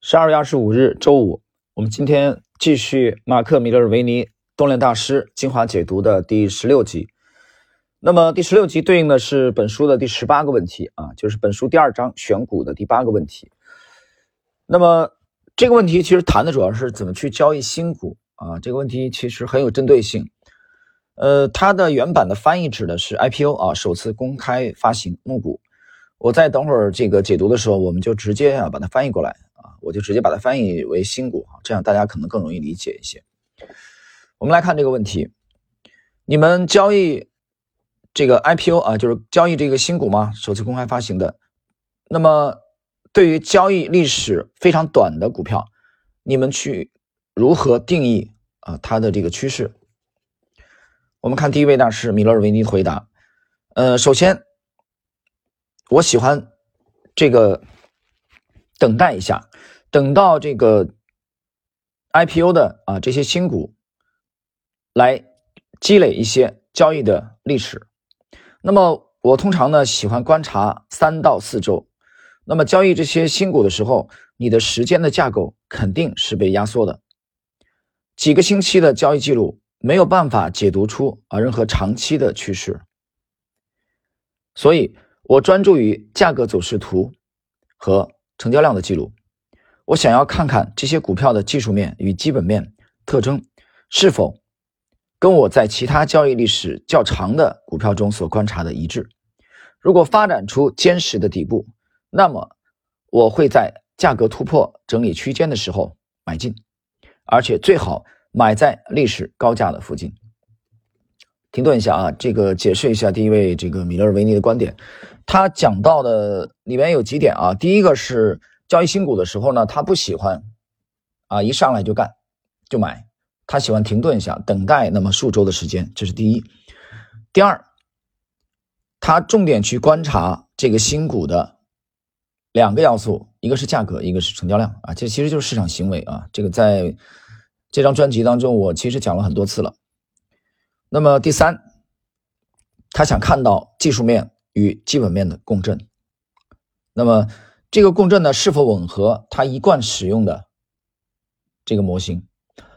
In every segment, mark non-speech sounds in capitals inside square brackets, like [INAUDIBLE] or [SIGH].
十二月二十五日，周五，我们今天继续马克·米勒维尼动量大师精华解读的第十六集。那么第十六集对应的是本书的第十八个问题啊，就是本书第二章选股的第八个问题。那么这个问题其实谈的主要是怎么去交易新股啊，这个问题其实很有针对性。呃，它的原版的翻译指的是 IPO 啊，首次公开发行募股。我在等会儿这个解读的时候，我们就直接啊把它翻译过来。我就直接把它翻译为新股哈，这样大家可能更容易理解一些。我们来看这个问题：你们交易这个 IPO 啊，就是交易这个新股吗？首次公开发行的。那么，对于交易历史非常短的股票，你们去如何定义啊它的这个趋势？我们看第一位大师米勒尔维尼回答：呃，首先，我喜欢这个。等待一下，等到这个 IPO 的啊这些新股来积累一些交易的历史。那么我通常呢喜欢观察三到四周。那么交易这些新股的时候，你的时间的架构肯定是被压缩的。几个星期的交易记录没有办法解读出啊任何长期的趋势。所以我专注于价格走势图和。成交量的记录，我想要看看这些股票的技术面与基本面特征是否跟我在其他交易历史较长的股票中所观察的一致。如果发展出坚实的底部，那么我会在价格突破整理区间的时候买进，而且最好买在历史高价的附近。停顿一下啊，这个解释一下第一位这个米勒维尼的观点。他讲到的里面有几点啊，第一个是交易新股的时候呢，他不喜欢啊一上来就干就买，他喜欢停顿一下，等待那么数周的时间，这是第一。第二，他重点去观察这个新股的两个要素，一个是价格，一个是成交量啊，这其实就是市场行为啊。这个在这张专辑当中，我其实讲了很多次了。那么第三，他想看到技术面。与基本面的共振，那么这个共振呢是否吻合他一贯使用的这个模型？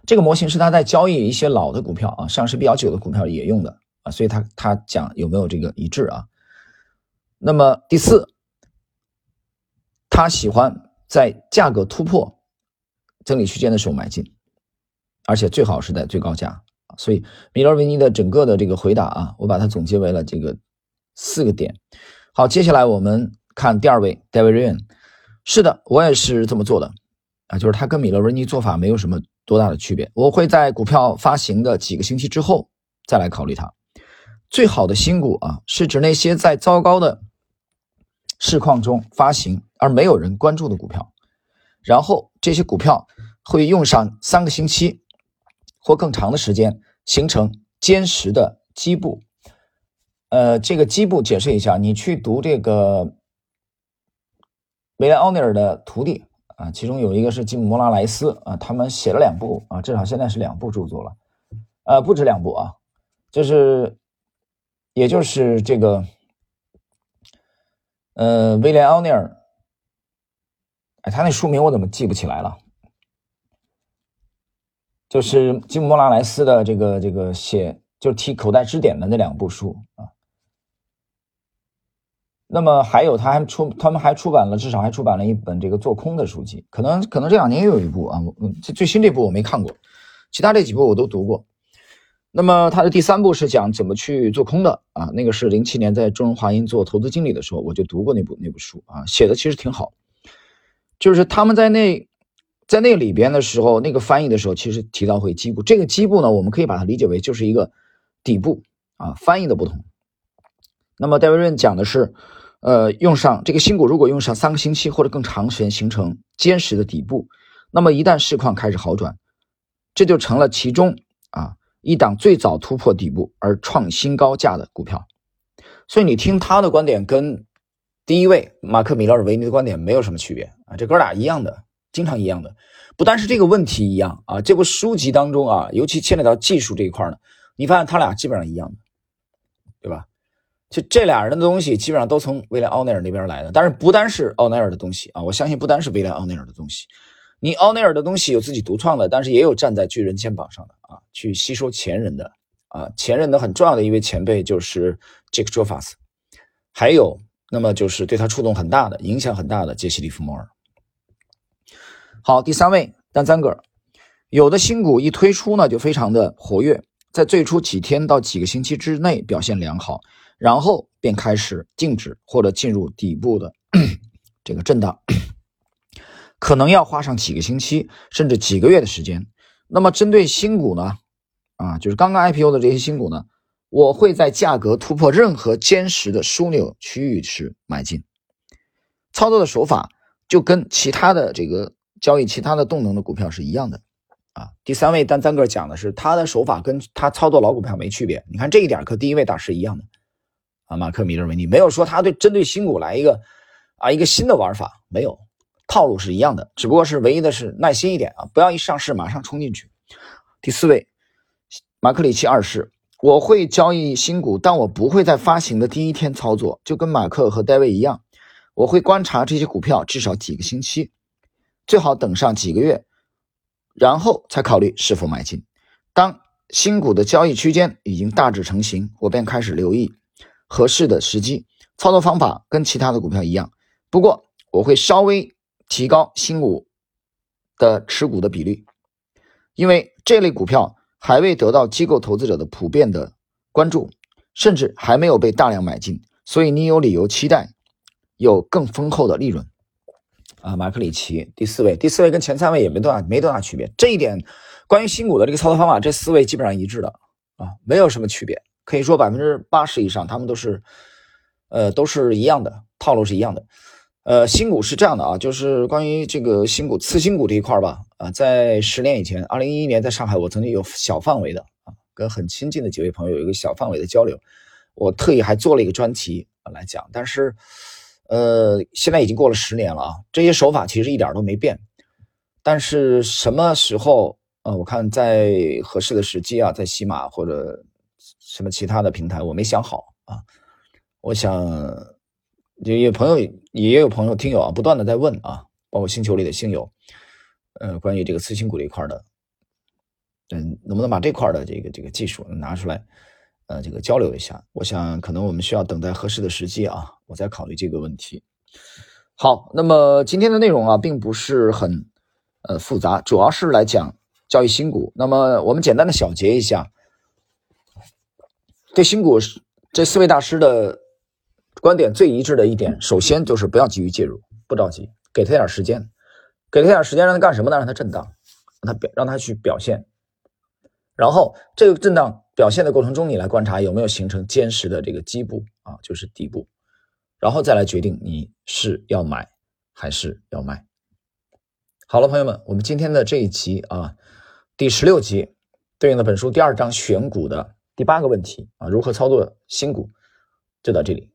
这个模型是他在交易一些老的股票啊，上市比较久的股票也用的啊，所以他他讲有没有这个一致啊？那么第四，他喜欢在价格突破整理区间的时候买进，而且最好是在最高价所以米勒维尼的整个的这个回答啊，我把它总结为了这个。四个点，好，接下来我们看第二位 David Ryan。是的，我也是这么做的啊，就是他跟米勒维尼做法没有什么多大的区别。我会在股票发行的几个星期之后再来考虑它。最好的新股啊，是指那些在糟糕的市况中发行而没有人关注的股票，然后这些股票会用上三个星期或更长的时间形成坚实的基部。呃，这个基部解释一下，你去读这个威廉奥尼尔的徒弟啊，其中有一个是吉姆·莫拉莱斯啊，他们写了两部啊，至少现在是两部著作了，呃，不止两部啊，就是，也就是这个，呃，威廉·奥尼尔，哎，他那书名我怎么记不起来了？就是吉姆·莫拉莱斯的这个这个写，就提口袋支点的那两部书啊。那么还有，他还出，他们还出版了，至少还出版了一本这个做空的书籍，可能可能这两年又有一部啊，嗯，最最新这部我没看过，其他这几部我都读过。那么他的第三部是讲怎么去做空的啊，那个是零七年在中融华银做投资经理的时候，我就读过那部那部书啊，写的其实挺好。就是他们在那在那里边的时候，那个翻译的时候，其实提到会基部，这个基部呢，我们可以把它理解为就是一个底部啊，翻译的不同。那么戴维润讲的是。呃，用上这个新股，如果用上三个星期或者更长时间形成坚实的底部，那么一旦市况开始好转，这就成了其中啊一档最早突破底部而创新高价的股票。所以你听他的观点跟第一位马克·米勒尔维尼的观点没有什么区别啊，这哥俩一样的，经常一样的。不单是这个问题一样啊，这部书籍当中啊，尤其牵扯到技术这一块呢，你发现他俩基本上一样的，就这俩人的东西基本上都从威廉奥内尔那边来的，但是不单是奥内尔的东西啊，我相信不单是威廉奥内尔的东西，你奥内尔的东西有自己独创的，但是也有站在巨人肩膀上的啊，去吸收前人的啊，前人的很重要的一位前辈就是 Jake j o f a s 还有那么就是对他触动很大的、影响很大的杰西·利弗莫尔。好，第三位丹赞格尔，有的新股一推出呢就非常的活跃，在最初几天到几个星期之内表现良好，然后便开始静止或者进入底部的 [CLEARS THROAT] 这个震荡。[CLEARS THROAT] 可能要花上几个星期，甚至几个月的时间。那么，针对新股呢？啊，就是刚刚 IPO 的这些新股呢，我会在价格突破任何坚实的枢纽区域时买进。操作的手法就跟其他的这个交易其他的动能的股票是一样的。啊，第三位单三个讲的是他的手法跟他操作老股票没区别。你看这一点和第一位大师一样的。啊，马克米勒维尼没有说他对针对新股来一个啊一个新的玩法，没有。套路是一样的，只不过是唯一的是耐心一点啊，不要一上市马上冲进去。第四位，马克里奇二世，我会交易新股，但我不会在发行的第一天操作，就跟马克和戴维一样，我会观察这些股票至少几个星期，最好等上几个月，然后才考虑是否买进。当新股的交易区间已经大致成型，我便开始留意合适的时机。操作方法跟其他的股票一样，不过我会稍微。提高新股的持股的比例，因为这类股票还未得到机构投资者的普遍的关注，甚至还没有被大量买进，所以你有理由期待有更丰厚的利润。啊，马克里奇第四位，第四位跟前三位也没多大没多大区别。这一点关于新股的这个操作方法，这四位基本上一致的啊，没有什么区别，可以说百分之八十以上他们都是呃都是一样的套路是一样的。呃，新股是这样的啊，就是关于这个新股、次新股这一块吧，啊，在十年以前，二零一一年在上海，我曾经有小范围的啊，跟很亲近的几位朋友有一个小范围的交流，我特意还做了一个专题来讲。但是，呃，现在已经过了十年了啊，这些手法其实一点都没变。但是什么时候，呃，我看在合适的时机啊，在喜马或者什么其他的平台，我没想好啊，我想。也有朋友，也有朋友听友啊，不断的在问啊，包括星球里的星友，呃，关于这个次新股这一块的，嗯，能不能把这块的这个这个技术拿出来，呃，这个交流一下？我想可能我们需要等待合适的时机啊，我再考虑这个问题。好，那么今天的内容啊，并不是很呃复杂，主要是来讲交易新股。那么我们简单的小结一下，对新股这四位大师的。观点最一致的一点，首先就是不要急于介入，不着急，给他点时间，给他点时间，让他干什么呢？让他震荡，让他表，让他去表现。然后这个震荡表现的过程中，你来观察有没有形成坚实的这个基部啊，就是底部，然后再来决定你是要买还是要卖。好了，朋友们，我们今天的这一集啊，第十六集对应的本书第二章选股的第八个问题啊，如何操作新股，就到这里。